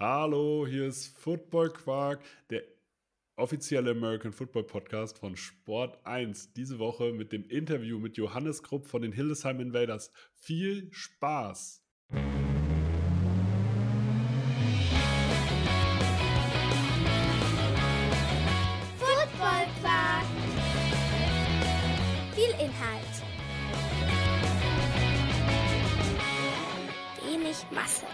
Hallo, hier ist Football Quark, der offizielle American Football Podcast von Sport 1. Diese Woche mit dem Interview mit Johannes Krupp von den Hildesheim Invaders. Viel Spaß! Football Quark. Viel Inhalt. Wenig Masse.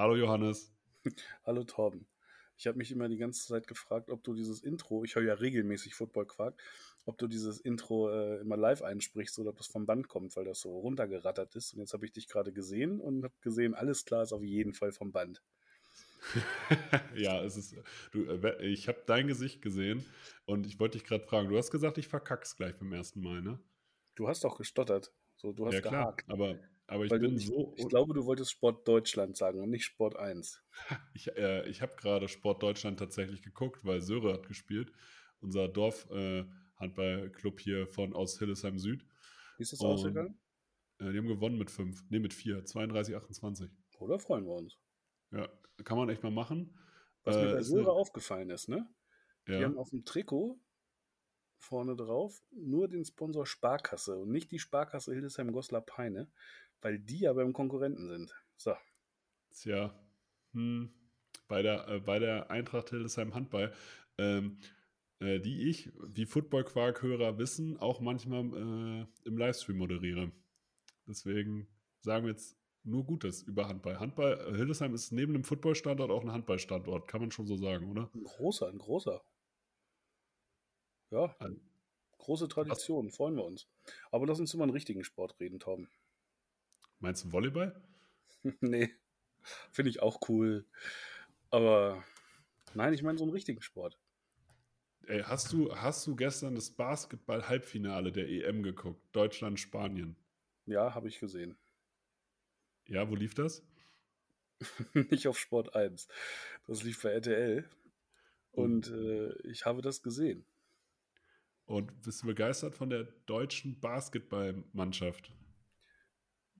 Hallo Johannes. Hallo Torben. Ich habe mich immer die ganze Zeit gefragt, ob du dieses Intro, ich höre ja regelmäßig Football Quark, ob du dieses Intro äh, immer live einsprichst oder ob das vom Band kommt, weil das so runtergerattert ist. Und jetzt habe ich dich gerade gesehen und habe gesehen, alles klar ist auf jeden Fall vom Band. ja, es ist. Du, äh, ich habe dein Gesicht gesehen und ich wollte dich gerade fragen. Du hast gesagt, ich verkack's gleich beim ersten Mal, ne? Du hast doch gestottert. So, du hast ja klar, gehakt. aber aber ich Weil bin du, so. ich glaube, du wolltest Sport Deutschland sagen und nicht Sport 1. Ich, äh, ich habe gerade Sport Deutschland tatsächlich geguckt, weil Söre hat gespielt, unser Dorf-Handballclub hier von aus Hildesheim Süd. Wie ist das Und- ausgegangen? Äh, die haben gewonnen mit fünf, nee, mit vier, 32, 28. Oder freuen wir uns? Ja, kann man echt mal machen. Was mir Äh, bei ist Söhre eine- aufgefallen ist, ne? Die ja. haben auf dem Trikot vorne drauf nur den Sponsor Sparkasse und nicht die Sparkasse Hildesheim-Goslar-Peine, weil die ja beim Konkurrenten sind. So, Tja, hm, bei, der, äh, bei der Eintracht Hildesheim Handball, ähm, äh, die ich, wie Football-Quark-Hörer wissen, auch manchmal äh, im Livestream moderiere. Deswegen sagen wir jetzt nur Gutes über Handball. Handball, äh, Hildesheim ist neben dem Football-Standort auch ein Handball-Standort, kann man schon so sagen, oder? ein großer, ein großer. Ja, große Tradition, freuen wir uns. Aber lass uns über einen richtigen Sport reden, Torben. Meinst du Volleyball? nee, finde ich auch cool. Aber nein, ich meine so einen richtigen Sport. Ey, hast du, hast du gestern das Basketball-Halbfinale der EM geguckt? Deutschland-Spanien. Ja, habe ich gesehen. Ja, wo lief das? nicht auf Sport 1. Das lief bei RTL. Und äh, ich habe das gesehen. Und bist du begeistert von der deutschen Basketballmannschaft?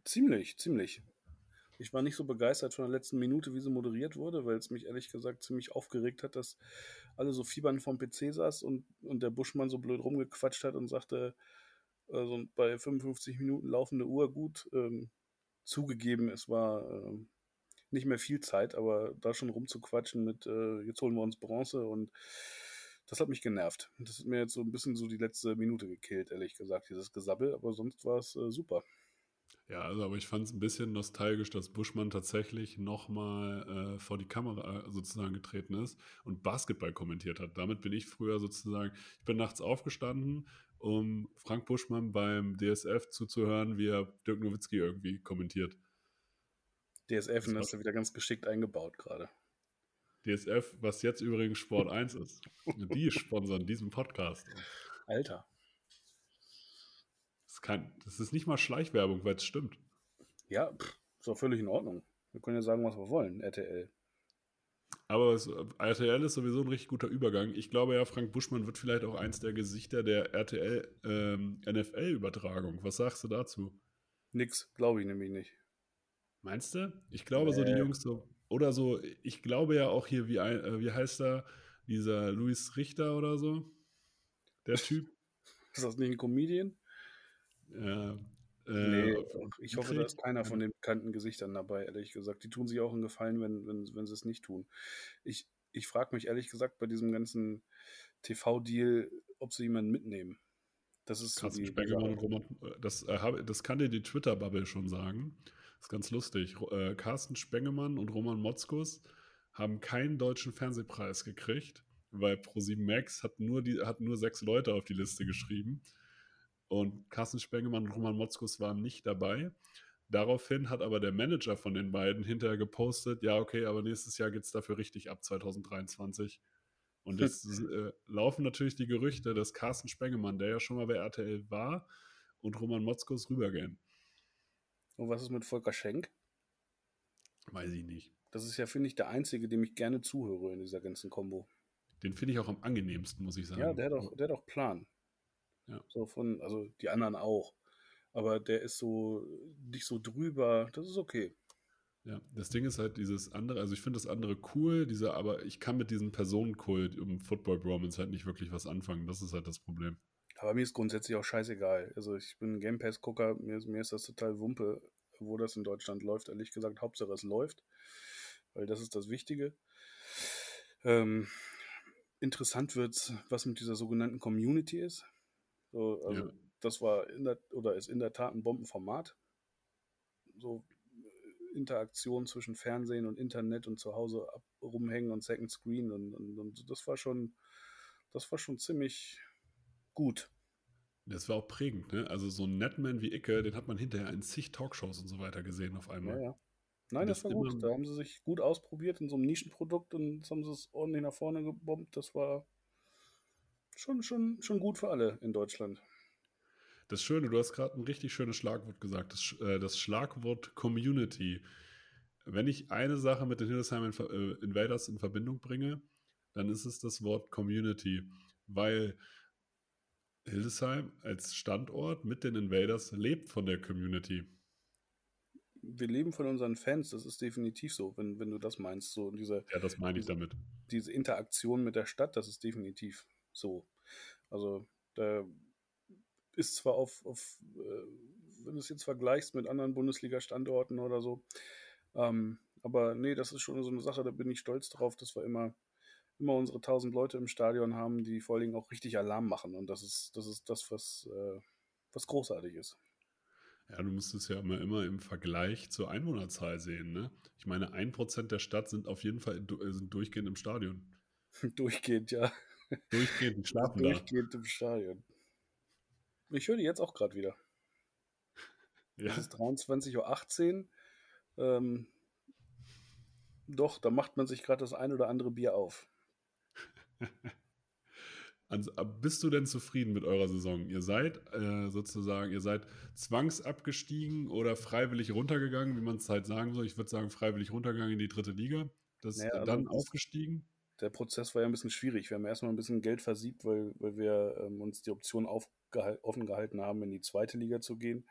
Ziemlich, ziemlich. Ich war nicht so begeistert von der letzten Minute, wie sie moderiert wurde, weil es mich ehrlich gesagt ziemlich aufgeregt hat, dass alle so fiebern vom PC saß und, und der Buschmann so blöd rumgequatscht hat und sagte, also bei 55 Minuten laufende Uhr gut, ähm, zugegeben, es war ähm, nicht mehr viel Zeit, aber da schon rumzuquatschen mit, äh, jetzt holen wir uns Bronze und das hat mich genervt. Das hat mir jetzt so ein bisschen so die letzte Minute gekillt, ehrlich gesagt, dieses Gesabbel, aber sonst war es äh, super. Ja, also aber ich fand es ein bisschen nostalgisch, dass Buschmann tatsächlich nochmal äh, vor die Kamera äh, sozusagen getreten ist und Basketball kommentiert hat. Damit bin ich früher sozusagen, ich bin nachts aufgestanden, um Frank Buschmann beim DSF zuzuhören, wie er Dirk Nowitzki irgendwie kommentiert. DSF, Das hast du wieder ganz geschickt eingebaut gerade. DSF, was jetzt übrigens Sport 1 ist. Die sponsern diesen Podcast. Alter. Das ist, kein, das ist nicht mal Schleichwerbung, weil es stimmt. Ja, pff, ist doch völlig in Ordnung. Wir können ja sagen, was wir wollen, RTL. Aber es, RTL ist sowieso ein richtig guter Übergang. Ich glaube ja, Frank Buschmann wird vielleicht auch eins der Gesichter der RTL ähm, NFL-Übertragung. Was sagst du dazu? Nix, glaube ich nämlich nicht. Meinst du? Ich glaube, so die. Jungs so. Oder so, ich glaube ja auch hier, wie, äh, wie heißt er? Dieser Luis Richter oder so? Der Typ. Ist das nicht ein Comedian? Ja, nee, äh, ich hoffe, da ist keiner von den bekannten Gesichtern dabei, ehrlich gesagt. Die tun sich auch einen Gefallen, wenn, wenn, wenn sie es nicht tun. Ich, ich frage mich ehrlich gesagt bei diesem ganzen TV-Deal, ob sie jemanden mitnehmen. Das ist so Carsten die, Spengemann und Roman, äh, das, äh, das kann dir die Twitter-Bubble schon sagen. Das ist ganz lustig. Äh, Carsten Spengemann und Roman Motzkus haben keinen deutschen Fernsehpreis gekriegt, weil Pro7 Max hat nur, die, hat nur sechs Leute auf die Liste geschrieben. Und Carsten Spengemann und Roman Motzkus waren nicht dabei. Daraufhin hat aber der Manager von den beiden hinterher gepostet, ja, okay, aber nächstes Jahr geht es dafür richtig ab, 2023. Und jetzt äh, laufen natürlich die Gerüchte, dass Carsten Spengemann, der ja schon mal bei RTL war, und Roman Motzkus rübergehen. Und was ist mit Volker Schenk? Weiß ich nicht. Das ist ja, finde ich, der einzige, dem ich gerne zuhöre in dieser ganzen Kombo. Den finde ich auch am angenehmsten, muss ich sagen. Ja, der hat auch, der hat auch Plan. Ja. So von, also die anderen auch. Aber der ist so nicht so drüber. Das ist okay. Ja, das Ding ist halt dieses andere, also ich finde das andere cool, diese, aber ich kann mit diesem Personenkult um Football Bromance halt nicht wirklich was anfangen. Das ist halt das Problem. Aber mir ist grundsätzlich auch scheißegal. Also ich bin ein Game Pass-Gucker, mir, ist- mir ist das total Wumpe, wo das in Deutschland läuft. Ehrlich gesagt, Hauptsache es läuft, weil das ist das Wichtige. Ähm, interessant wird was mit dieser sogenannten Community ist. So, also Ja. das war in der, oder ist in der Tat ein Bombenformat. So äh, Interaktion zwischen Fernsehen und Internet und zu Hause ab, rumhängen und Second Screen und, und, und das war schon, das war schon ziemlich gut. Das war auch prägend, ne? Also so ein Netman wie Icke, den hat man hinterher in zig Talkshows und so weiter gesehen auf Ja, einmal. ja. Nein, das, Das war gut. Da haben sie sich gut ausprobiert in so einem Nischenprodukt und haben sie es ordentlich nach vorne gebombt. Das war schon, schon, schon gut für alle in Deutschland. Das Schöne, du hast gerade ein richtig schönes Schlagwort gesagt, das, äh, das Schlagwort Community. Wenn ich eine Sache mit den Hildesheim Inf äh, Invaders in Verbindung bringe, dann ist es das Wort Community, weil Hildesheim als Standort mit den Invaders lebt von der Community. Wir leben von unseren Fans, das ist definitiv so, wenn, wenn du das meinst. So diese, Ja, das meine ich damit. diese Interaktion mit der Stadt, das ist definitiv so. Also da ist zwar auf, auf äh, wenn du es jetzt vergleichst mit anderen Bundesliga-Standorten oder so, ähm, aber nee, das ist schon so eine Sache, da bin ich stolz drauf, dass wir immer, immer unsere 1000 Leute im Stadion haben, die vor allen Dingen auch richtig Alarm machen und das ist das, ist das was, äh, was großartig ist. Ja, du musst es ja immer, immer im Vergleich zur Einwohnerzahl sehen. Ne? Ich meine, ein Prozent der Stadt sind auf jeden Fall äh, sind durchgehend im Stadion. Durchgehend, ja. Durchgehend, die schlafen da. Durchgehend im Stadion. Ich höre die jetzt auch gerade wieder. Ja. Es ist 23.18 Uhr. Ähm, doch, da macht man sich gerade das ein oder andere Bier auf. Also, bist du denn zufrieden mit eurer Saison? Ihr seid äh, sozusagen, ihr seid zwangsabgestiegen oder freiwillig runtergegangen, wie man es halt sagen soll. Ich würde sagen, freiwillig runtergegangen in die dritte Liga. Das Naja, also dann das- aufgestiegen. Der Prozess war ja ein bisschen schwierig. Wir haben erstmal ein bisschen Geld versiebt, weil, weil wir ähm, uns die Option aufgehal- offen gehalten haben, in die zweite Liga zu gehen.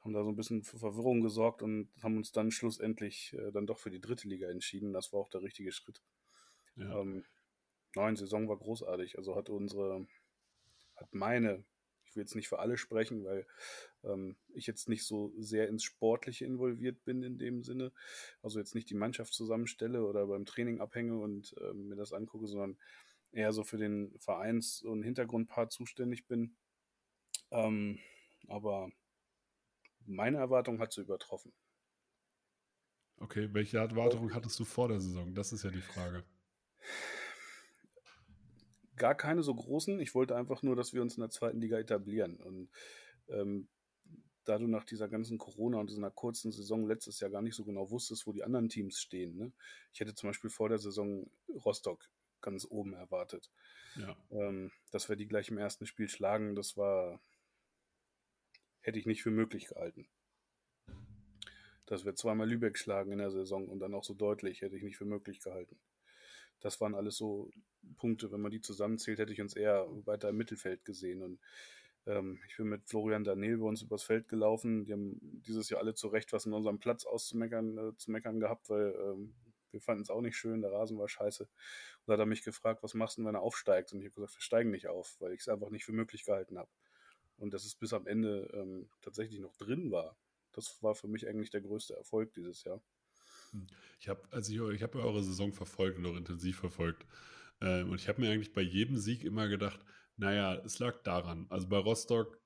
Haben da so ein bisschen für Verwirrung gesorgt und haben uns dann schlussendlich äh, dann doch für die dritte Liga entschieden. Das war auch der richtige Schritt. Ja. Ähm, nein, Saison war großartig. Also hat unsere, hat meine, ich will jetzt nicht für alle sprechen, weil ähm, ich jetzt nicht so sehr ins Sportliche involviert bin in dem Sinne. Also jetzt nicht die Mannschaft zusammenstelle oder beim Training abhänge und ähm, mir das angucke, sondern eher so für den Vereins- und Hintergrundpart zuständig bin. Ähm, aber meine Erwartung hat sie übertroffen. Okay, welche Erwartungen hattest du vor der Saison? Das ist ja die Frage. Gar keine so großen. Ich wollte einfach nur, dass wir uns in der zweiten Liga etablieren. Und ähm, da du nach dieser ganzen Corona und dieser kurzen Saison letztes Jahr gar nicht so genau wusstest, wo die anderen Teams stehen. Ne? Ich hätte zum Beispiel vor der Saison Rostock ganz oben erwartet. Ja. Ähm, dass wir die gleich im ersten Spiel schlagen, das war, hätte ich nicht für möglich gehalten. Dass wir zweimal Lübeck schlagen in der Saison und dann auch so deutlich, hätte ich nicht für möglich gehalten. Das waren alles so Punkte, wenn man die zusammenzählt, hätte ich uns eher weiter im Mittelfeld gesehen. Und ähm, ich bin mit Florian Daniel bei uns übers Feld gelaufen. Die haben dieses Jahr alle zu Recht was in unserem Platz auszumeckern äh, zu meckern gehabt, weil ähm, wir fanden es auch nicht schön, der Rasen war scheiße. Und da hat er mich gefragt, was machst du, wenn er aufsteigt? Und ich habe gesagt, wir steigen nicht auf, weil ich es einfach nicht für möglich gehalten habe. Und dass es bis am Ende ähm, tatsächlich noch drin war, das war für mich eigentlich der größte Erfolg dieses Jahr. Ich habe also ich, ich habe eure Saison verfolgt und auch intensiv verfolgt. Ähm, und ich habe mir eigentlich bei jedem Sieg immer gedacht, naja, es lag daran. Also bei Rostock,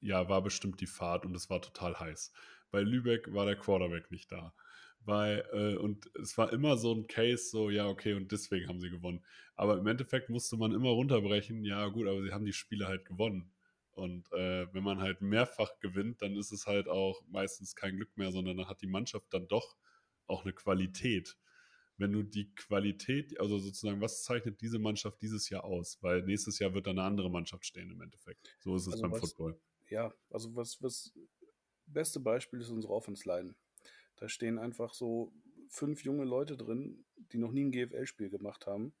ja, war bestimmt die Fahrt und es war total heiß. Bei Lübeck war der Quarterback nicht da. Bei, äh, und es war immer so ein Case, so, ja, okay, und deswegen haben sie gewonnen. Aber im Endeffekt musste man immer runterbrechen, ja, gut, aber sie haben die Spiele halt gewonnen. Und äh, wenn man halt mehrfach gewinnt, dann ist es halt auch meistens kein Glück mehr, sondern dann hat die Mannschaft dann doch auch eine Qualität. Wenn du die Qualität, also sozusagen, was zeichnet diese Mannschaft dieses Jahr aus? Weil nächstes Jahr wird dann eine andere Mannschaft stehen im Endeffekt. So ist es Also beim was- Football. ja, also was, was beste Beispiel ist unsere Offense Line. Da stehen einfach so fünf junge Leute drin, die noch nie ein GFL-Spiel gemacht haben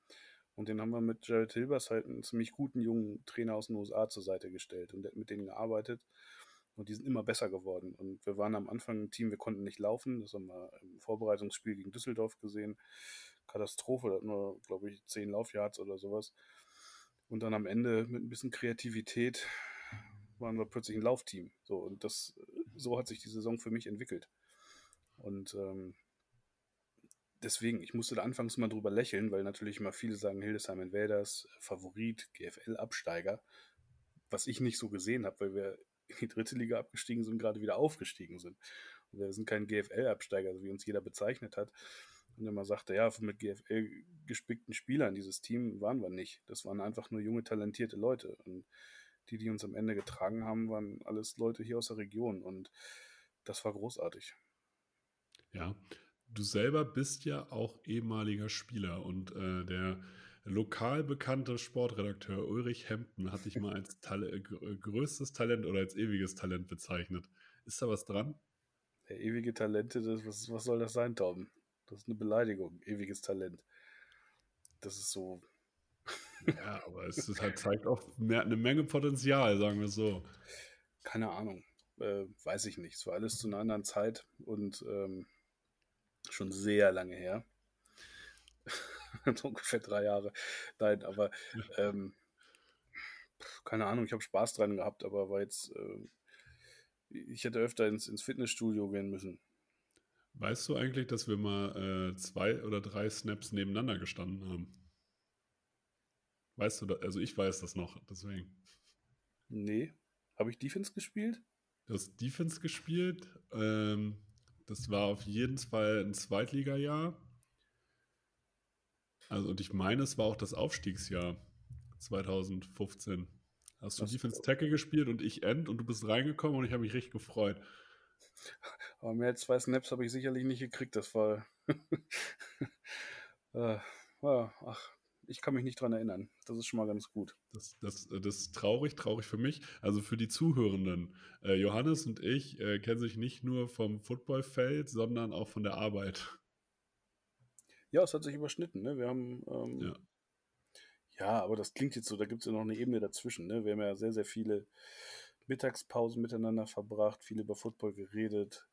Und den haben wir mit Jared Hilbers halt einen ziemlich guten jungen Trainer aus den USA zur Seite gestellt und mit denen gearbeitet. Und die sind immer besser geworden. Und wir waren am Anfang ein Team, wir konnten nicht laufen. Das haben wir im Vorbereitungsspiel gegen Düsseldorf gesehen. Katastrophe, da hatten wir, glaube ich, zehn Laufyards oder sowas. Und dann am Ende mit ein bisschen Kreativität waren wir plötzlich ein Laufteam. So, und das, so hat sich die Saison für mich entwickelt. Und ähm, deswegen, ich musste da anfangs mal drüber lächeln, weil natürlich immer viele sagen, Hildesheim Invaders, Favorit, GFL-Absteiger, was ich nicht so gesehen habe, weil wir in die dritte Liga abgestiegen sind, gerade wieder aufgestiegen sind. Und wir sind kein GFL-Absteiger, wie uns jeder bezeichnet hat. Und immer sagte, ja, mit GFL gespickten Spielern, dieses Team waren wir nicht. Das waren einfach nur junge, talentierte Leute. Und die, die uns am Ende getragen haben, waren alles Leute hier aus der Region. Und das war großartig. Ja, du selber bist ja auch ehemaliger Spieler und äh, der lokal bekannte Sportredakteur Ulrich Hempen hat dich mal als Tal äh, größtes Talent oder als ewiges Talent bezeichnet. Ist da was dran? Der ewige Talente, das, was, was soll das sein, Tom? Das ist eine Beleidigung, ewiges Talent. Das ist so. Ja, aber es halt, zeigt auch mehr, eine Menge Potenzial, sagen wir so. Keine Ahnung. Äh, weiß ich nicht. Es war alles zu einer anderen Zeit und ähm, schon sehr lange her. ungefähr drei Jahre. Nein, aber ähm, keine Ahnung, ich habe Spaß dran gehabt, aber war jetzt, äh, ich hätte öfter ins, ins Fitnessstudio gehen müssen. Weißt du eigentlich, dass wir mal äh, zwei oder drei Snaps nebeneinander gestanden haben? Weißt du, da, also ich weiß das noch, deswegen. Nee. Habe ich Defense gespielt? Du hast Defense gespielt. Ähm, das war auf jeden Fall ein Zweitligajahr. Also, und ich meine, es war auch das Aufstiegsjahr 2015. Hast du das Defense Tackle gespielt und ich End und du bist reingekommen und ich habe mich richtig gefreut. Aber mehr als zwei Snaps habe ich sicherlich nicht gekriegt. Das war. äh, ach, ich kann mich nicht dran erinnern. Das ist schon mal ganz gut. Das, das, das ist traurig, traurig für mich. Also für die Zuhörenden. Äh, Johannes und ich äh, kennen sich nicht nur vom Footballfeld, sondern auch von der Arbeit. Ja, es hat sich überschnitten. Ne? Wir haben. Ähm, ja. ja. aber das klingt jetzt so, da gibt es ja noch eine Ebene dazwischen. Ne? Wir haben ja sehr, sehr viele Mittagspausen miteinander verbracht, viel über Football geredet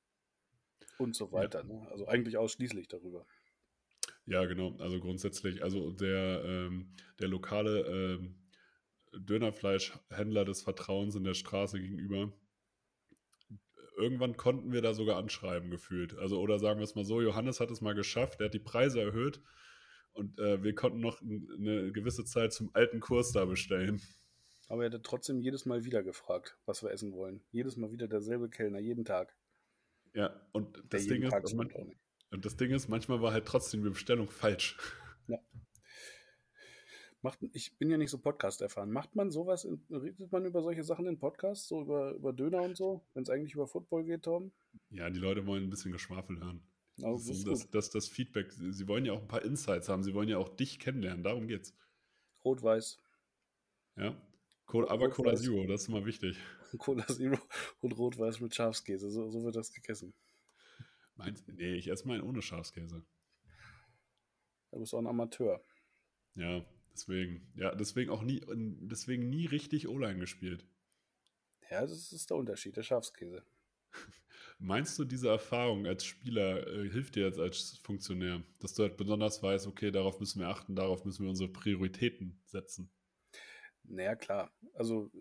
und so weiter. Ja. Ne? Also eigentlich ausschließlich darüber. Ja, genau. Also grundsätzlich, also der, ähm, der lokale ähm, Dönerfleischhändler des Vertrauens in der Straße gegenüber, irgendwann konnten wir da sogar anschreiben gefühlt. Also, oder sagen wir es mal so, Johannes hat es mal geschafft, er hat die Preise erhöht und äh, wir konnten noch eine gewisse Zeit zum alten Kurs da bestellen. Aber er hat trotzdem jedes Mal wieder gefragt, was wir essen wollen. Jedes Mal wieder derselbe Kellner, jeden Tag. Ja, und das Ding ist, man, und das Ding ist, manchmal war halt trotzdem die Bestellung falsch. Ja. Macht, ich bin ja nicht so Podcast erfahren. Macht man sowas, in, redet man über solche Sachen in Podcasts, so über, über Döner und so, wenn es eigentlich über Football geht, Tom? Ja, die Leute wollen ein bisschen Geschwafel hören. Oh, das, das, das, das, Feedback, sie wollen ja auch ein paar Insights haben, sie wollen ja auch dich kennenlernen, darum geht's. Rot-Weiß. Ja, aber Cola Zero, das ist immer wichtig. Cola Zero und Rot-Weiß mit Schafskäse, so, so wird das gegessen. Meinst, nee, ich esse meinen ohne Schafskäse. Du bist auch ein Amateur. Ja, deswegen. Ja, deswegen auch nie, deswegen nie richtig O-Line gespielt. Ja, das ist der Unterschied, der Schafskäse. Meinst du, diese Erfahrung als Spieler äh, hilft dir jetzt als Funktionär, dass du halt besonders weißt, okay, darauf müssen wir achten, darauf müssen wir unsere Prioritäten setzen? Naja, klar. Also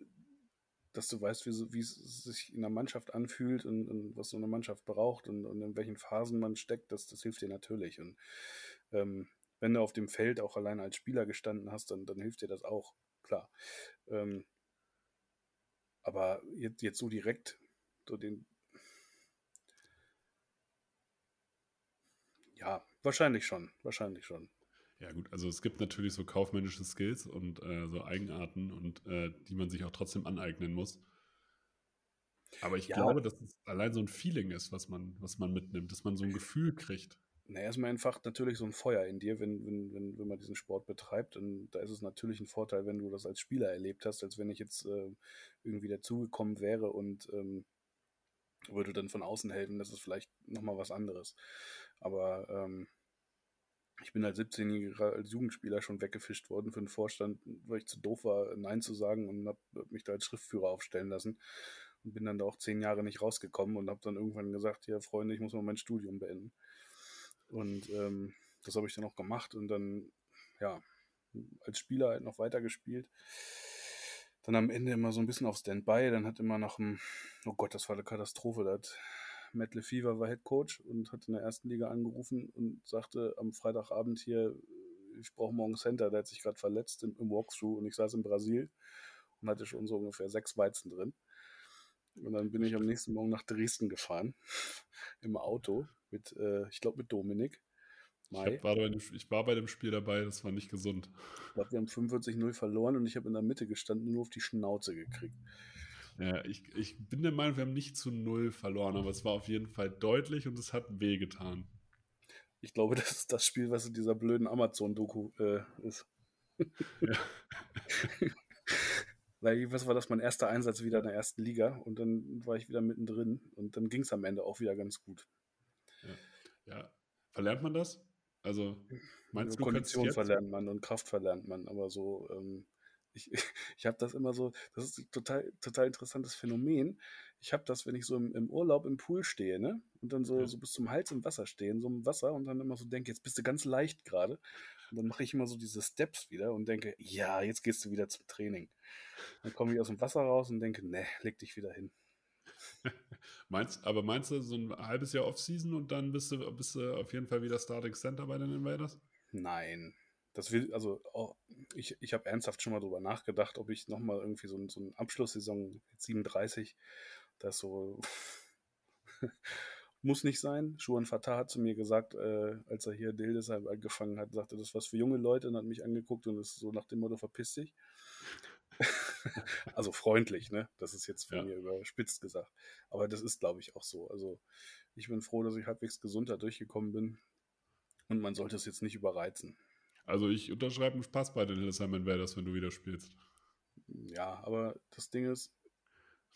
dass du weißt, wie, wie, es sich in der Mannschaft anfühlt und, und, was so eine Mannschaft braucht und, und, in welchen Phasen man steckt, das, das hilft dir natürlich. Und ähm, wenn du auf dem Feld auch alleine als Spieler gestanden hast, dann, dann hilft dir das auch, klar. Ähm, aber jetzt, jetzt so direkt so den. Ja, wahrscheinlich schon, wahrscheinlich schon. Ja, gut, also es gibt natürlich so kaufmännische Skills und äh, so Eigenarten und äh, die man sich auch trotzdem aneignen muss. Aber ich ja. glaube, dass es allein so ein Feeling ist, was man, was man mitnimmt, dass man so ein Gefühl kriegt. Na, erstmal entfacht natürlich so ein Feuer in dir, wenn, wenn, wenn, wenn man diesen Sport betreibt. Und da ist es natürlich ein Vorteil, wenn du das als Spieler erlebt hast, als wenn ich jetzt äh, irgendwie dazugekommen wäre und ähm, würde dann von außen helfen, das ist vielleicht nochmal was anderes. Aber ähm, ich bin als 17-Jähriger als Jugendspieler schon weggefischt worden für den Vorstand, weil ich zu doof war, Nein zu sagen und habe mich da als Schriftführer aufstellen lassen und bin dann da auch zehn Jahre nicht rausgekommen und habe dann irgendwann gesagt, ja Freunde, ich muss mal mein Studium beenden. Und ähm, das habe ich dann auch gemacht und dann, ja, als Spieler halt noch weitergespielt. Dann am Ende immer so ein bisschen auf Standby. Dann hat immer nach dem, oh Gott, das war eine Katastrophe. Da hat Matt LeFever war Head Coach und hat in der ersten Liga angerufen und sagte am Freitagabend hier, ich brauche morgen Center. Der hat sich gerade verletzt im, im Walkthrough und ich saß in Brasil und hatte schon so ungefähr sechs Weizen drin. Und dann bin ich am nächsten Morgen nach Dresden gefahren im Auto mit, äh, ich glaube, mit Dominik. Ich, hab, war dem, ich, war bei dem Spiel dabei, das war nicht gesund. Ich glaube, wir haben 45-0 verloren und ich habe in der Mitte gestanden und nur auf die Schnauze gekriegt. Ja, ich, ich bin der Meinung, wir haben nicht zu null verloren, aber es war auf jeden Fall deutlich und es hat wehgetan. Ich glaube, das ist das Spiel, was in dieser blöden Amazon-Doku äh, ist. Ja. Weil, was war das, mein erster Einsatz wieder in der ersten Liga und dann war ich wieder mittendrin und dann ging es am Ende auch wieder ganz gut. Ja. ja. Verlernt man das? Also, meinst du, Kondition verlernt man und Kraft verlernt man, aber so, ähm, ich, ich habe das immer so, das ist ein total, total interessantes Phänomen. Ich habe das, wenn ich so im, im, Urlaub im Pool stehe, ne? Und dann so, ja. so bis zum Hals im Wasser stehe, so im Wasser und dann immer so denke, jetzt bist du ganz leicht gerade. Und dann mache ich immer so diese Steps wieder und denke, ja, jetzt gehst du wieder zum Training. Dann komme ich aus dem Wasser raus und denke, ne, leg dich wieder hin. meinst, aber meinst du so ein halbes Jahr Offseason und dann bist du, bist du auf jeden Fall wieder Starting Center bei den Invaders? Nein. Das will, also oh, ich, ich habe ernsthaft schon mal drüber nachgedacht, ob ich nochmal irgendwie so, so eine Abschlusssaison 37, das so muss nicht sein. Schuhan Fatah hat zu mir gesagt, äh, als er hier Dildesheim angefangen hat, sagte, das ist was für junge Leute und hat mich angeguckt und ist so nach dem Motto, verpiss dich. also freundlich, ne? Das ist jetzt von ja. mir überspitzt gesagt. Aber das ist, glaube ich, auch so. Also ich bin froh, dass ich halbwegs gesund da durchgekommen bin. Und man sollte es jetzt nicht überreizen. Also ich unterschreibe einen Spaß bei den Hillsheim Invaders, wenn du wieder spielst. Ja, aber das Ding ist,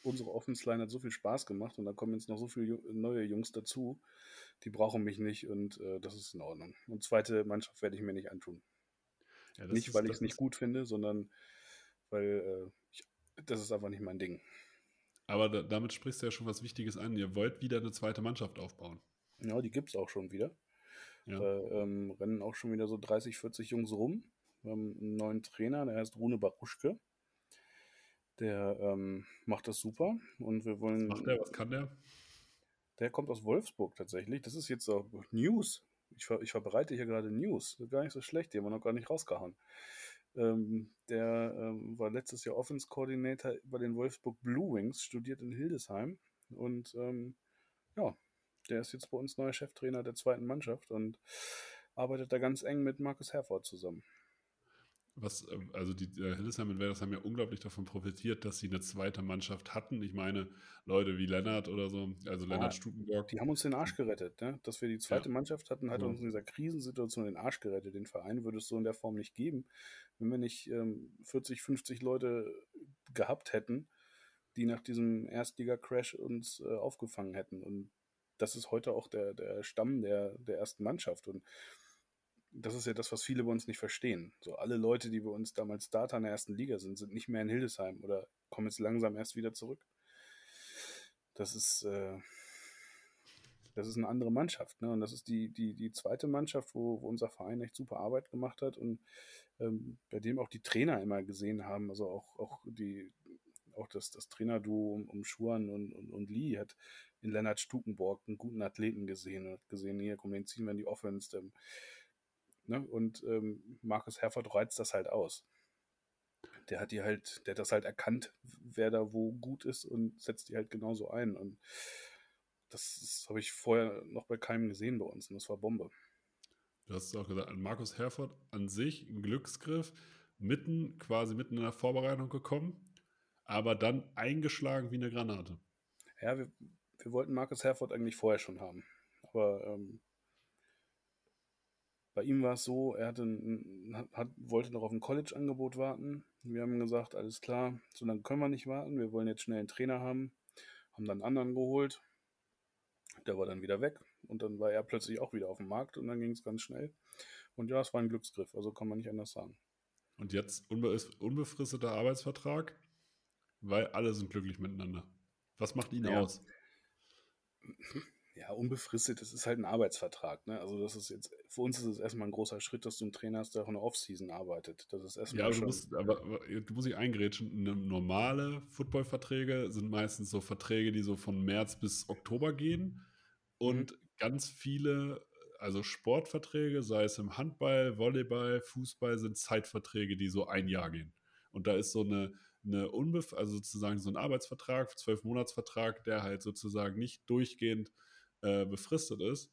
unsere Offense Line hat so viel Spaß gemacht und da kommen jetzt noch so viele neue Jungs dazu, die brauchen mich nicht und äh, das ist in Ordnung. Und zweite Mannschaft werde ich mir nicht antun. Ja, nicht, weil ich es nicht gut finde, sondern weil äh, ich, das ist einfach nicht mein Ding. Aber da, damit sprichst du ja schon was Wichtiges an. Ihr wollt wieder eine zweite Mannschaft aufbauen. Ja, die gibt es auch schon wieder. Ja. Da ähm, rennen auch schon wieder so 30, 40 Jungs rum. Wir haben einen neuen Trainer, der heißt Rune Baruschke. Der ähm, macht das super und wir wollen. Was macht der? Was kann der? Der kommt aus Wolfsburg tatsächlich. Das ist jetzt auch News. Ich, ver ich verbreite hier gerade News. Gar nicht so schlecht, die haben wir noch gar nicht rausgehauen. Ähm, der ähm, war letztes Jahr Offense Coordinator bei den Wolfsburg Blue Wings, studiert in Hildesheim und ähm, ja, der ist jetzt bei uns neuer Cheftrainer der zweiten Mannschaft und arbeitet da ganz eng mit Markus Herford zusammen. Was, ähm, also die äh, Hildesheim Invaders haben ja unglaublich davon profitiert, dass sie eine zweite Mannschaft hatten. Ich meine, Leute wie Lennart oder so, also Lennart ah, Stukenborg. Die haben uns den Arsch gerettet, ne? Dass wir die zweite ja. Mannschaft hatten, hat ja. uns in dieser Krisensituation den Arsch gerettet. Den Verein würde es so in der Form nicht geben, wenn wir nicht ähm, 40, 50 Leute gehabt hätten, die nach diesem Erstliga-Crash uns äh, aufgefangen hätten. Und das ist heute auch der, der Stamm der, der ersten Mannschaft. Und das ist ja das, was viele bei uns nicht verstehen. So alle Leute, die bei uns damals Starter in der ersten Liga sind, sind nicht mehr in Hildesheim oder kommen jetzt langsam erst wieder zurück. Das ist, äh, das ist eine andere Mannschaft. Ne? Und das ist die, die, die zweite Mannschaft, wo, wo unser Verein echt super Arbeit gemacht hat und ähm, bei dem auch die Trainer immer gesehen haben, also auch, auch die, auch das, das Trainerduo um, um Schuan und, und, und Lee hat in Lennart Stukenborg einen guten Athleten gesehen und hat gesehen, hier, komm, den ziehen wir in die Offense. Ähm, ne? Und ähm, Markus Herford reizt das halt aus. Der hat die halt, der hat das halt erkannt, wer da wo gut ist und setzt die halt genauso ein. Und das, das habe ich vorher noch bei keinem gesehen bei uns und das war Bombe. Du hast es auch gesagt, Markus Herford an sich ein Glücksgriff, mitten, quasi mitten in der Vorbereitung gekommen, aber dann eingeschlagen wie eine Granate. Ja, wir, wir wollten Markus Herford eigentlich vorher schon haben. Aber ähm, bei ihm war es so, er hatte ein, hat, wollte noch auf ein College-Angebot warten. Wir haben gesagt, alles klar, so lange können wir nicht warten. Wir wollen jetzt schnell einen Trainer haben. Haben dann einen anderen geholt. Der war dann wieder weg. Und dann war er plötzlich auch wieder auf dem Markt und dann ging es ganz schnell. Und ja, es war ein Glücksgriff, also kann man nicht anders sagen. Und jetzt unbe unbefristeter Arbeitsvertrag, weil alle sind glücklich miteinander. Was macht ihn Ja. aus? Ja, unbefristet, das ist halt ein Arbeitsvertrag. Ne? Also das ist jetzt, für uns ist es erstmal ein großer Schritt, dass du einen Trainer hast, der auch in der Offseason arbeitet. Das ist erstmal Ja, aber du musst, aber, aber du musst dich eingrätschen. Ne- Normale Footballverträge sind meistens so Verträge, die so von März bis Oktober gehen. Und ganz viele, also Sportverträge, sei es im Handball, Volleyball, Fußball, sind Zeitverträge, die so ein Jahr gehen. Und da ist so eine, eine Unbef also sozusagen so ein Arbeitsvertrag, zwölf Monatsvertrag, der halt sozusagen nicht durchgehend äh, befristet ist,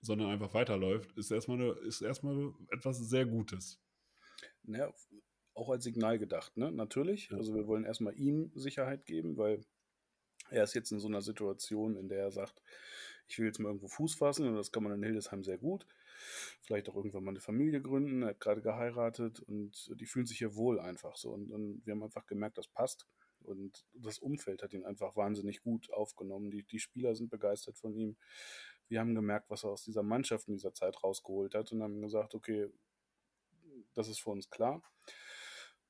sondern einfach weiterläuft, ist erstmal, eine, ist erstmal etwas sehr Gutes. Ja, auch als Signal gedacht, ne? Natürlich. Ja. Also wir wollen erstmal ihm Sicherheit geben, weil er ist jetzt in so einer Situation, in der er sagt, ich will jetzt mal irgendwo Fuß fassen und das kann man in Hildesheim sehr gut. Vielleicht auch irgendwann mal eine Familie gründen. Er hat gerade geheiratet und die fühlen sich hier wohl einfach so. Und, und wir haben einfach gemerkt, das passt. Und das Umfeld hat ihn einfach wahnsinnig gut aufgenommen. Die, die Spieler sind begeistert von ihm. Wir haben gemerkt, was er aus dieser Mannschaft in dieser Zeit rausgeholt hat und haben gesagt, okay, das ist für uns klar.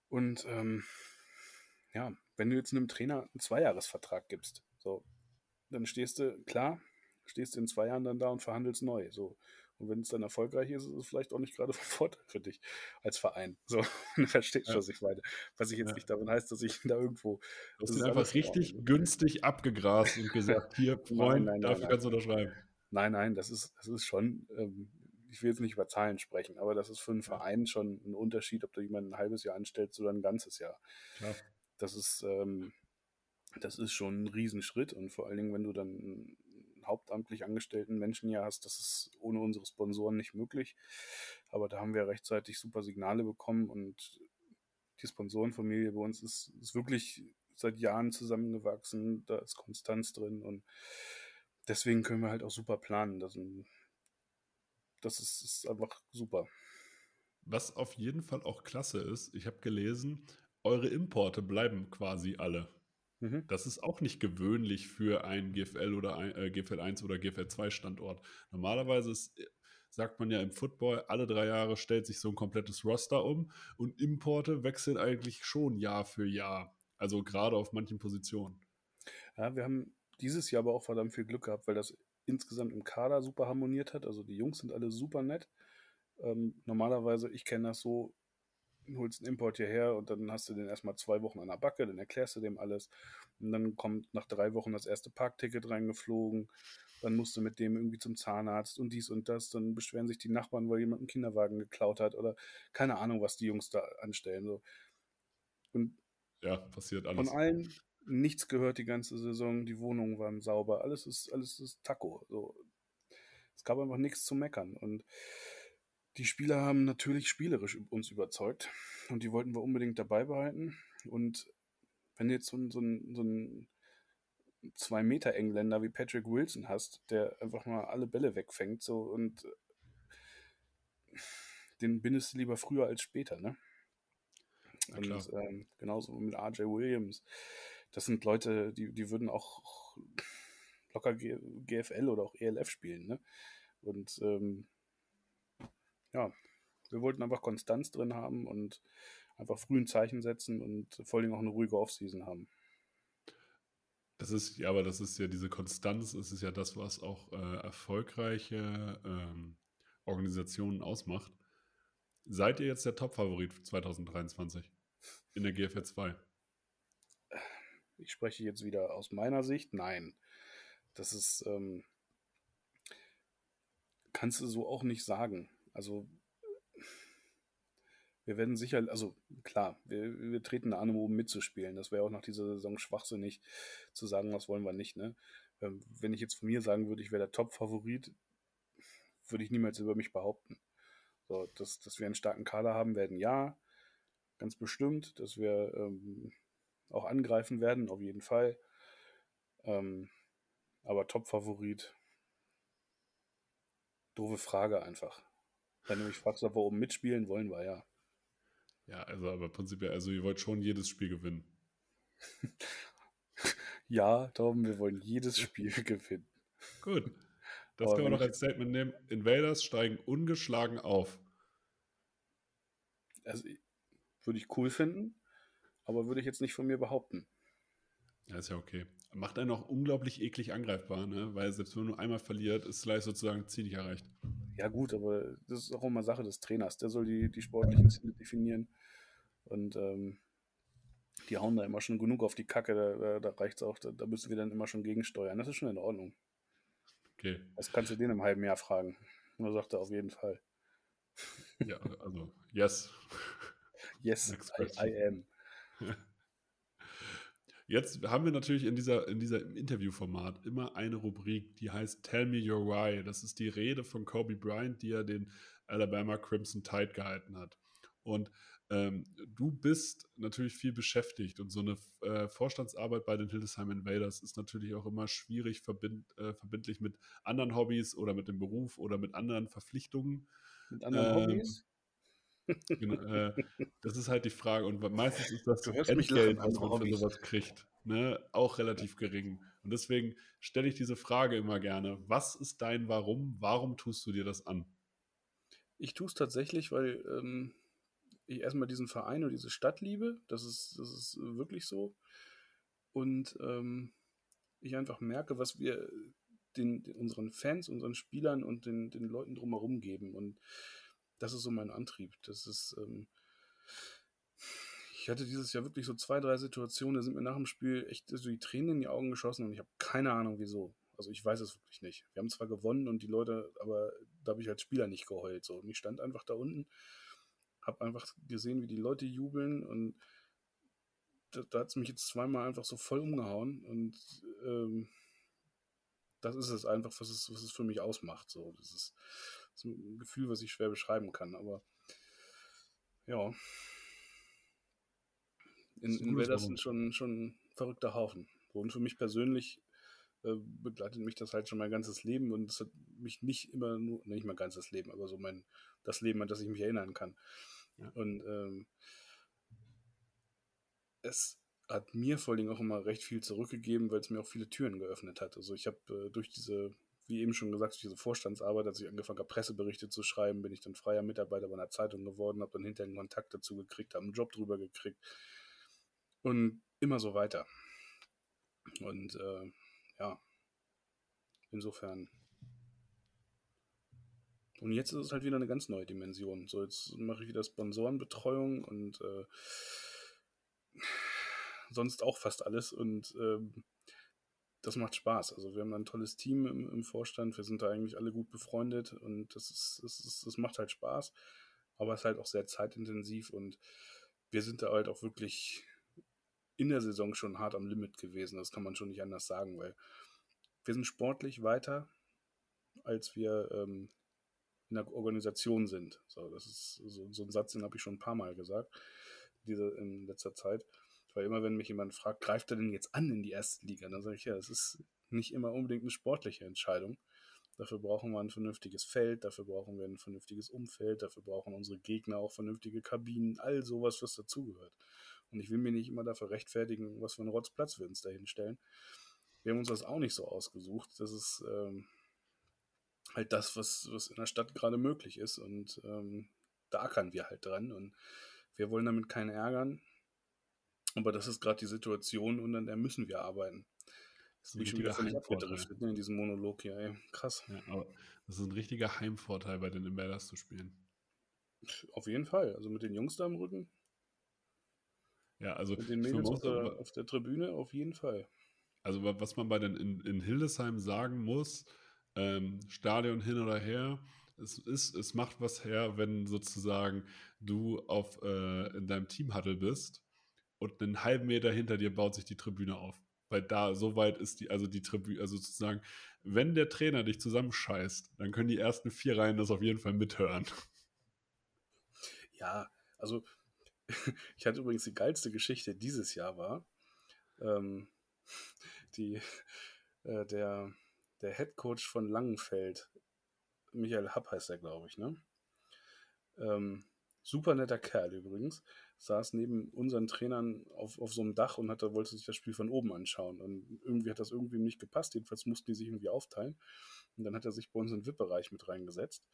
Und ähm, ja, wenn du jetzt einem Trainer einen Zweijahresvertrag gibst, so, dann stehst du, klar, stehst du in zwei Jahren dann da und verhandelst neu. So. Und wenn es dann erfolgreich ist, ist es vielleicht auch nicht gerade von Vorteil für dich als Verein. So, du verstehst Ja. was ich meine. Was ich jetzt Ja. nicht darin heißt, dass ich da irgendwo. Du Das ihn ist einfach richtig Ordnung. günstig abgegrast und gesagt, hier, Freund, nein, nein, dafür nein. kannst du unterschreiben. Nein, nein, das ist, das ist schon, ähm, ich will jetzt nicht über Zahlen sprechen, aber das ist für einen Verein schon ein Unterschied, ob du jemanden ein halbes Jahr anstellst oder ein ganzes Jahr. Klar. Das ist, ähm, das ist schon ein Riesenschritt und vor allen Dingen, wenn du dann hauptamtlich angestellten Menschen hier hast, das ist ohne unsere Sponsoren nicht möglich. Aber da haben wir rechtzeitig super Signale bekommen und die Sponsorenfamilie bei uns ist, ist wirklich seit Jahren zusammengewachsen. Da ist Konstanz drin und deswegen können wir halt auch super planen. Das, das ist, ist einfach super. Was auf jeden Fall auch klasse ist, ich habe gelesen, eure Importe bleiben quasi alle. Mhm. Das ist auch nicht gewöhnlich für einen GFL oder ein, äh, GFL 1 oder GFL 2 Standort. Normalerweise ist, äh, sagt man ja im Football, alle drei Jahre stellt sich so ein komplettes Roster um und Importe wechseln eigentlich schon Jahr für Jahr. Also gerade auf manchen Positionen. Ja, wir haben dieses Jahr aber auch verdammt viel Glück gehabt, weil das insgesamt im Kader super harmoniert hat. Also die Jungs sind alle super nett. Ähm, normalerweise, ich kenne das so, holst einen Import hierher und dann hast du den erstmal zwei Wochen an der Backe, dann erklärst du dem alles. Und dann kommt nach drei Wochen das erste Parkticket reingeflogen. Dann musst du mit dem irgendwie zum Zahnarzt und dies und das. Dann beschweren sich die Nachbarn, weil jemand einen Kinderwagen geklaut hat oder keine Ahnung, was die Jungs da anstellen. So. Und Ja, passiert von alles. allen nichts gehört die ganze Saison. Die Wohnungen waren sauber. Alles ist, alles ist Taco. So. Es gab einfach nichts zu meckern. Und die Spieler haben natürlich spielerisch uns überzeugt. Und die wollten wir unbedingt dabei behalten. Und wenn du jetzt so, so, so ein zwei Meter Engländer wie Patrick Wilson hast, der einfach mal alle Bälle wegfängt, so und den bindest du lieber früher als später, ne? Und ähm, genauso mit RJ Williams. Das sind Leute, die, die würden auch locker G GFL oder auch ELF spielen. Ne? Und ähm, ja, wir wollten einfach Konstanz drin haben und einfach früh ein Zeichen setzen und vor Dingen auch eine ruhige Offseason haben. Das ist, ja, aber das ist ja diese Konstanz, es ist ja das, was auch äh, erfolgreiche ähm, Organisationen ausmacht. Seid ihr jetzt der Top-Favorit für 2023 in der GFL 2? Ich spreche jetzt wieder aus meiner Sicht. Nein. Das ist, ähm, kannst du so auch nicht sagen. Also, wir werden sicher, also klar, wir, wir treten an, um oben mitzuspielen. Das wäre auch nach dieser Saison schwachsinnig zu sagen, was wollen wir nicht. Ne? Ähm, Wenn ich jetzt von mir sagen würde, ich wäre der Top-Favorit, würde ich niemals über mich behaupten. So, dass, dass wir einen starken Kader haben werden, ja, ganz bestimmt. Dass wir ähm, auch angreifen werden, auf jeden Fall. Ähm, aber Top-Favorit, doofe Frage einfach. Wenn du mich fragst, ob wir oben mitspielen, wollen wir ja. Ja, also aber prinzipiell, also ihr wollt schon jedes Spiel gewinnen. Ja, Tom, wir wollen jedes Spiel gewinnen. Gut. Das Aber können wir noch als Statement nehmen. Invaders steigen ungeschlagen auf. Also würde ich cool finden, aber würde ich jetzt nicht von mir behaupten. Ja, ist ja okay. Macht einen auch unglaublich eklig angreifbar, ne? Weil selbst wenn man nur einmal verliert, ist gleich sozusagen Ziel nicht erreicht. Ja, gut, aber das ist auch immer Sache des Trainers. Der soll die, die sportlichen Ziele definieren. Und ähm, die hauen da immer schon genug auf die Kacke, da, da, da reicht es auch, da, da müssen wir dann immer schon gegensteuern. Das ist schon in Ordnung. Okay. Das kannst du den im halben Jahr fragen. Und er sagt er auf jeden Fall. Ja, also, yes. Yes, I. I am. Jetzt haben wir natürlich in dieser, in dieser Interviewformat immer eine Rubrik, die heißt Tell Me Your Why. Das ist die Rede von Kobe Bryant, die er den Alabama Crimson Tide gehalten hat. Und ähm, du bist natürlich viel beschäftigt und so eine äh, Vorstandsarbeit bei den Hildesheim Invaders ist natürlich auch immer schwierig verbind, äh, verbindlich mit anderen Hobbys oder mit dem Beruf oder mit anderen Verpflichtungen. Mit anderen Ähm, Hobbys? Genau, äh, das ist halt die Frage. Und meistens ist das Entgelt, was man für sowas kriegt, ne, auch relativ gering. Und deswegen stelle ich diese Frage immer gerne. Was ist dein Warum? Warum tust du dir das an? Ich tue es tatsächlich, weil ähm, ich erstmal diesen Verein und diese Stadt liebe. Das ist, das ist wirklich so. Und ähm, ich einfach merke, was wir den, den, unseren Fans, unseren Spielern und den, den Leuten drumherum geben. Und das ist so mein Antrieb. Das ist. Ähm, ich hatte dieses Jahr wirklich so zwei, drei Situationen, da sind mir nach dem Spiel echt so die Tränen in die Augen geschossen und ich habe keine Ahnung wieso. Also ich weiß es wirklich nicht. Wir haben zwar gewonnen und die Leute, aber da habe ich als Spieler nicht geheult. So. Und ich stand einfach da unten, habe einfach gesehen, wie die Leute jubeln und da, da hat es mich jetzt zweimal einfach so voll umgehauen und ähm, das ist es einfach, was es, was es für mich ausmacht. So. Das, ist, ist ein Gefühl, was ich schwer beschreiben kann, aber ja. In, in Warum. sind schon, schon ein verrückter Haufen. So, Und für mich persönlich äh, begleitet mich das halt schon mein ganzes Leben und es hat mich nicht immer nur, nicht mein ganzes Leben, aber so mein, das Leben, an das ich mich erinnern kann. Ja. Und ähm, es hat mir vor allen Dingen auch immer recht viel zurückgegeben, weil es mir auch viele Türen geöffnet hat. Also ich habe äh, durch diese, wie eben schon gesagt, durch diese Vorstandsarbeit, als ich angefangen habe, Presseberichte zu schreiben, bin ich dann freier Mitarbeiter bei einer Zeitung geworden, habe dann hinterher einen Kontakt dazu gekriegt, habe einen Job drüber gekriegt und immer so weiter. Und äh, ja, insofern. Und jetzt ist es halt wieder eine ganz neue Dimension. So, jetzt mache ich wieder Sponsorenbetreuung und äh, sonst auch fast alles. Und ähm, das macht Spaß. Also wir haben ein tolles Team im, im Vorstand. Wir sind da eigentlich alle gut befreundet und das ist, das ist, das macht halt Spaß. Aber es ist halt auch sehr zeitintensiv und wir sind da halt auch wirklich in der Saison schon hart am Limit gewesen. Das kann man schon nicht anders sagen, weil wir sind sportlich weiter, als wir ähm, in der Organisation sind. So, das ist so, so ein Satz, den habe ich schon ein paar Mal gesagt, diese, in letzter Zeit. Weil immer, wenn mich jemand fragt, greift er denn jetzt an in die erste Liga, dann sage ich, ja, das ist nicht immer unbedingt eine sportliche Entscheidung. Dafür brauchen wir ein vernünftiges Feld, dafür brauchen wir ein vernünftiges Umfeld, dafür brauchen unsere Gegner auch vernünftige Kabinen, all sowas, was dazugehört. Und ich will mir nicht immer dafür rechtfertigen, was für einen Rotzplatz wir uns da hinstellen. Wir haben uns das auch nicht so ausgesucht. Das ist ähm, halt das, was, was in der Stadt gerade möglich ist. Und ähm, da ackern wir halt dran. Und wir wollen damit keinen ärgern. Aber das ist gerade die Situation und an der müssen wir arbeiten. Das schon wieder völlig abgedriftet ne, in diesem Monolog hier. Ey. Krass. Ja, aber das ist ein richtiger Heimvorteil, bei den Invaders zu spielen. Auf jeden Fall. Also mit den Jungs da im Rücken, Ja, also, mit den Mädels auf der, aber- auf der Tribüne, auf jeden Fall. also wa- was man bei den in, in Hildesheim sagen muss, ähm, Stadion hin oder her, es, ist, es macht was her, wenn sozusagen du auf, äh, in deinem Teamhuddle bist und einen halben Meter hinter dir baut sich die Tribüne auf. Weil da, so weit ist die, also die Tribüne, also sozusagen, wenn der Trainer dich zusammenscheißt, dann können die ersten vier Reihen das auf jeden Fall mithören. Ja, also ich hatte übrigens die geilste Geschichte dieses Jahr war, ähm, die, äh, der, der Head Coach von Langenfeld, Michael Happ heißt er, glaube ich, ne? Ähm, super netter Kerl übrigens, saß neben unseren Trainern auf, auf so einem Dach und hatte, wollte sich das Spiel von oben anschauen. Und irgendwie hat das irgendwie nicht gepasst, jedenfalls mussten die sich irgendwie aufteilen. Und dann hat er sich bei uns in den VIP-Bereich mit reingesetzt.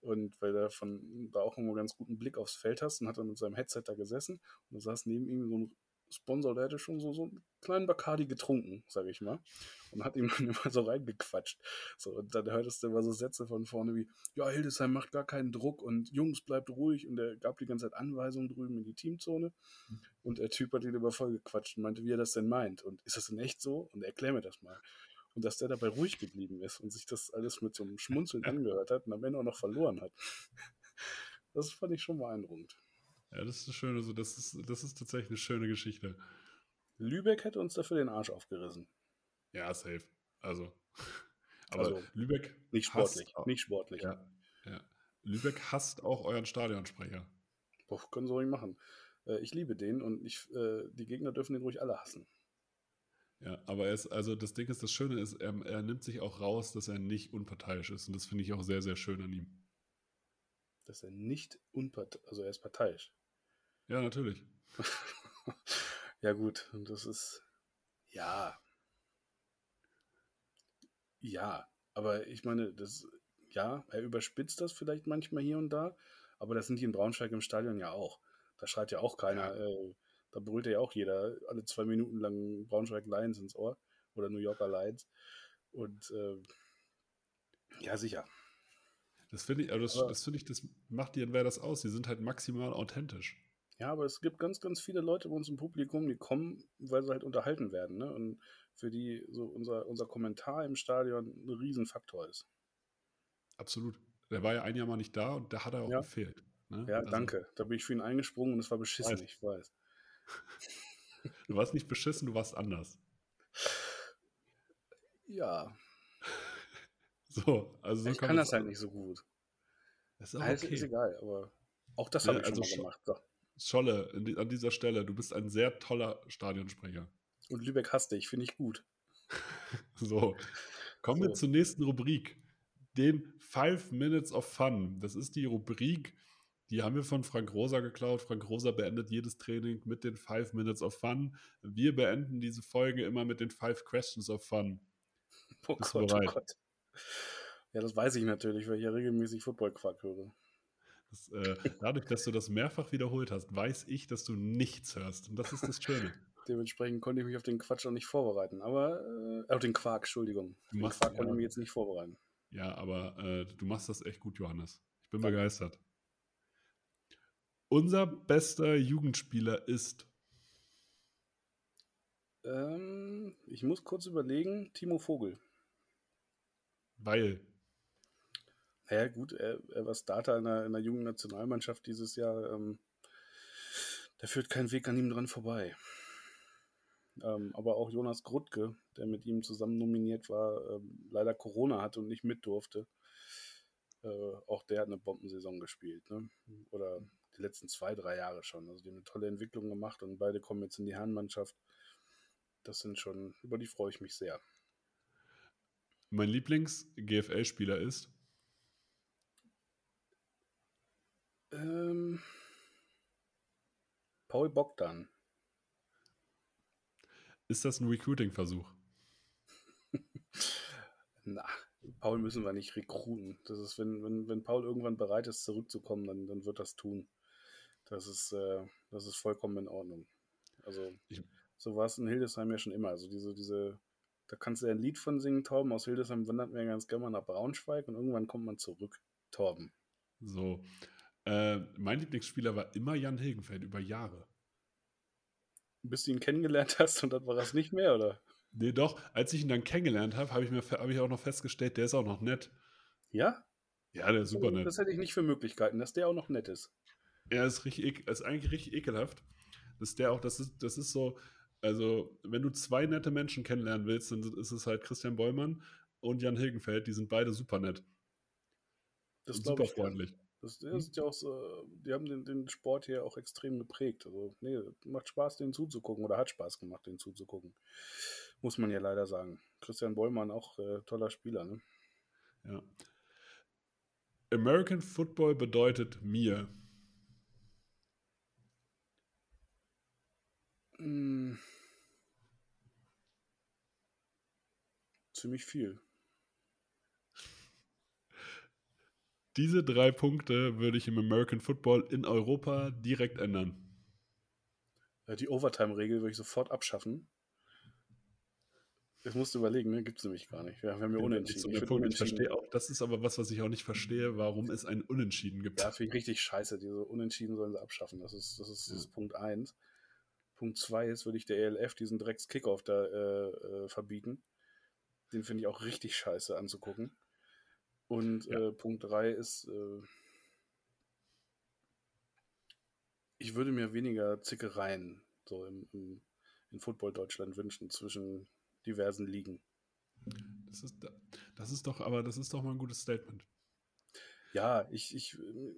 Und weil er von da auch immer ganz guten Blick aufs Feld hast und hat dann mit seinem Headset da gesessen und da saß neben ihm so ein Sponsor, der hatte schon so, so einen kleinen Bacardi getrunken, sage ich mal, und hat ihm dann immer so reingequatscht. So, und dann hörtest du immer so Sätze von vorne wie, ja, Hildesheim macht gar keinen Druck und Jungs, bleibt ruhig. Und er gab die ganze Zeit Anweisungen drüben in die Teamzone. Und der Typ hat ihn immer voll gequatscht und meinte, wie er das denn meint. Und ist das denn echt so? Und erklär mir das mal. Und dass der dabei ruhig geblieben ist und sich das alles mit so einem Schmunzeln angehört hat und am Ende auch noch verloren hat. Das fand ich schon beeindruckend. Ja, das ist schön. Also das ist, das ist tatsächlich eine schöne Geschichte. Lübeck hätte uns dafür den Arsch aufgerissen. Ja, safe. Also, aber Also, Lübeck Nicht sportlich. hasst, Nicht sportlich. Ja, ja. Lübeck hasst auch euren Stadionsprecher. Boah, können sie ruhig machen. Äh, ich liebe den und ich, äh, die Gegner dürfen den ruhig alle hassen. Ja, aber er ist, also das Ding ist, das Schöne ist, er, er nimmt sich auch raus, dass er nicht unparteiisch ist. Und das finde ich auch sehr, sehr schön an ihm. Dass er nicht unparteiisch, also er ist parteiisch. Ja, natürlich. ja, gut, und das ist, ja. Ja, aber ich meine, das, ja, er überspitzt das vielleicht manchmal hier und da, aber das sind die in Braunschweig im Stadion ja auch. Da schreit ja auch keiner, äh, da brüllt ja auch jeder alle zwei Minuten lang Braunschweig Lions ins Ohr oder New Yorker Lions. Und äh, ja, sicher. Das finde ich, also das, das finde ich, das macht die wer das aus. Die sind halt maximal authentisch. Ja, aber es gibt ganz, ganz viele Leute bei uns im Publikum, die kommen, weil sie halt unterhalten werden, ne? Und für die so unser, unser Kommentar im Stadion ein Riesenfaktor ist. Absolut. Der war ja ein Jahr mal nicht da und da hat er auch Ja. gefehlt. Ne? Ja, Also, danke. Da bin ich für ihn eingesprungen und es war beschissen, Weiß. ich weiß. Du warst nicht beschissen, du warst anders. Ja, So, also so ich kann das halt nicht so gut. Das ist auch Also, okay. ist egal, aber auch das Ja, habe ich also schon schon- mal gemacht. So. Scholle, an dieser Stelle, du bist ein sehr toller Stadionsprecher. Und Lübeck hasste ich, finde ich gut. So, kommen wir So. zur nächsten Rubrik. Den Five Minutes of Fun. Das ist die Rubrik, die haben wir von Frank Rosa geklaut. Frank Rosa beendet jedes Training mit den Five Minutes of Fun. Wir beenden diese Folge immer mit den Five Questions of Fun. Oh Gott, oh? Gott. Ja, das weiß ich natürlich, weil ich ja regelmäßig Football-Quark höre. Das, äh, dadurch, dass du das mehrfach wiederholt hast, weiß ich, dass du nichts hörst. Und das ist das Schöne. Dementsprechend konnte ich mich auf den Quatsch auch nicht vorbereiten. Aber, äh, auf den Quark, Entschuldigung. Du Den Quark konnte ja. ich mich jetzt nicht vorbereiten. Ja, aber äh, du machst das echt gut, Johannes. Ich bin Danke. begeistert. Unser bester Jugendspieler ist. Ähm, ich muss kurz überlegen, Timo Vogel. Weil. Ja, gut, er, er war Starter in der, in der jungen Nationalmannschaft dieses Jahr. Ähm, da führt kein Weg an ihm dran vorbei. Ähm, aber auch Jonas Grutke, der mit ihm zusammen nominiert war, ähm, leider Corona hatte und nicht mit durfte. Äh, auch der hat eine Bombensaison gespielt. Ne? Oder die letzten zwei, drei Jahre schon. Also die haben eine tolle Entwicklung gemacht und beide kommen jetzt in die Herrenmannschaft. Das sind schon, über die freue ich mich sehr. Mein Lieblings-GFL-Spieler ist. Ähm, Paul Bogdan. Ist das ein Recruiting-Versuch? Na, Paul müssen wir nicht rekruten. Das ist, wenn, wenn, wenn Paul irgendwann bereit ist, zurückzukommen, dann, dann wird das tun. Das ist, äh, das ist vollkommen in Ordnung. Also, Ich- so war es in Hildesheim ja schon immer. Also diese, diese, da kannst du ja ein Lied von singen, Torben. Aus Hildesheim wandert man ja ganz gerne mal nach Braunschweig und irgendwann kommt man zurück. Torben. So. Äh, mein Lieblingsspieler war immer Jan Hilgenfeld über Jahre. Bis du ihn kennengelernt hast und dann war das nicht mehr, oder? Nee, doch, als ich ihn dann kennengelernt habe, habe ich, mir hab ich auch noch festgestellt, der ist auch noch nett. Ja? Ja, der ist super nett. Das hätte ich nicht für Möglichkeiten, dass der auch noch nett ist. Er ist richtig, ist eigentlich richtig ekelhaft. Das ist der auch, das ist, das ist so, also, wenn du zwei nette Menschen kennenlernen willst, dann ist es halt Christian Bollmann und Jan Hilgenfeld, die sind beide super nett. Das und super ich. gern. Das, das ist ja auch so, die haben den, den Sport hier auch extrem geprägt. Also, nee, macht Spaß, den zuzugucken oder hat Spaß gemacht, den zuzugucken. Muss man ja leider sagen. Christian Bollmann auch äh, toller Spieler, ne? Ja. American Football bedeutet mir. Mm. Ziemlich viel. Diese drei Punkte würde ich im American Football in Europa direkt ändern. Äh, Die Overtime-Regel würde ich sofort abschaffen. Das musst du überlegen, ne? Gibt es nämlich gar nicht. Wir haben ja unentschieden. so Ich Punkt. Ich unentschieden- verstehe auch, das ist aber was, was ich auch nicht verstehe, warum es ein Unentschieden gibt. Ja, finde ich richtig scheiße. Diese Unentschieden sollen sie abschaffen. Das ist, das ist, das ist Punkt 1. Punkt 2 ist, würde ich der ELF diesen Drecks-Kickoff da äh, äh, verbieten. Den finde ich auch richtig scheiße anzugucken. Und Ja. äh, Punkt 3 ist, äh, ich würde mir weniger Zickereien so im, im, in Football Deutschland wünschen zwischen diversen Ligen. Das ist, das ist doch, aber das ist doch mal ein gutes Statement. Ja, ich, ich, äh,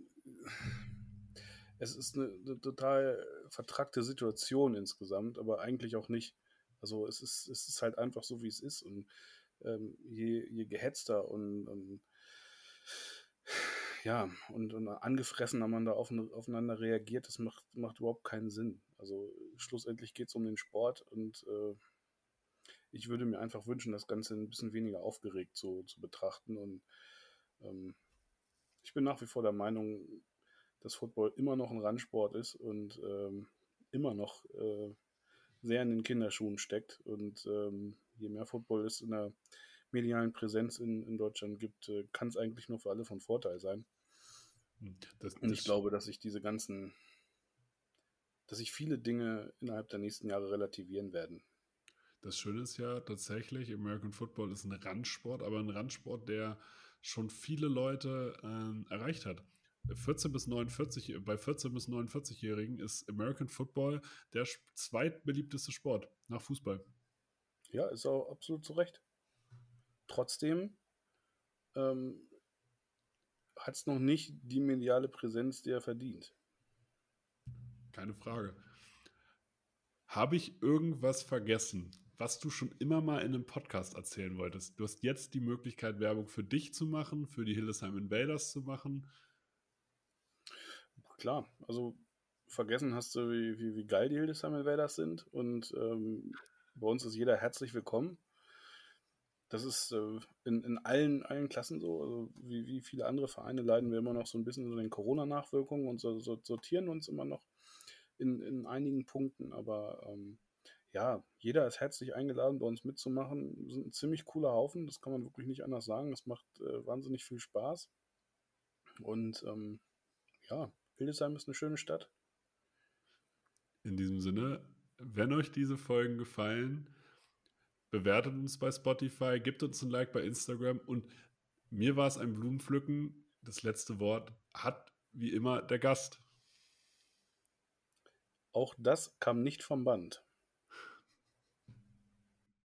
es ist eine, eine total vertrackte Situation insgesamt, aber eigentlich auch nicht. Also es ist, es ist halt einfach so, wie es ist. Und ähm, je, je gehetzter und, und ja, und, und angefressener man da auf, aufeinander reagiert, das macht, macht überhaupt keinen Sinn. Also schlussendlich geht es um den Sport und äh, ich würde mir einfach wünschen, das Ganze ein bisschen weniger aufgeregt zu, zu betrachten. Und ähm, ich bin nach wie vor der Meinung, dass Football immer noch ein Randsport ist und ähm, immer noch äh, sehr in den Kinderschuhen steckt. Und ähm, je mehr Football es in der medialen Präsenz in, in Deutschland gibt, äh, kann es eigentlich nur für alle von Vorteil sein. Das, Und ich das- glaube, dass sich diese ganzen, dass sich viele Dinge innerhalb der nächsten Jahre relativieren werden. Das Schöne ist ja tatsächlich, American Football ist ein Randsport, aber ein Randsport, der schon viele Leute ähm, erreicht hat. 14 bis 49, bei 14 bis 49-Jährigen ist American Football der zweitbeliebteste Sport nach Fußball. Ja, ist auch absolut zu Recht. Trotzdem ähm, hat es noch nicht die mediale Präsenz, die er verdient. Keine Frage. Habe ich irgendwas vergessen, was du schon immer mal in einem Podcast erzählen wolltest? Du hast jetzt die Möglichkeit, Werbung für dich zu machen, für die Hildesheim Invaders zu machen. Klar, also vergessen hast du, wie, wie, wie geil die Hildesheim Invaders sind. Und ähm, bei uns ist jeder herzlich willkommen. Das ist äh, in, in allen, allen Klassen so. Also wie, wie viele andere Vereine leiden wir immer noch so ein bisschen unter den Corona-Nachwirkungen und so, so, sortieren uns immer noch in, in einigen Punkten. Aber ähm, ja, jeder ist herzlich eingeladen, bei uns mitzumachen. Wir sind ein ziemlich cooler Haufen, das kann man wirklich nicht anders sagen. Es macht äh, wahnsinnig viel Spaß. Und ähm, ja, Hildesheim ist eine schöne Stadt. In diesem Sinne, wenn euch diese Folgen gefallen, bewertet uns bei Spotify, gebt uns ein Like bei Instagram und mir war es ein Blumenpflücken. Das letzte Wort hat wie immer der Gast. Auch das kam nicht vom Band.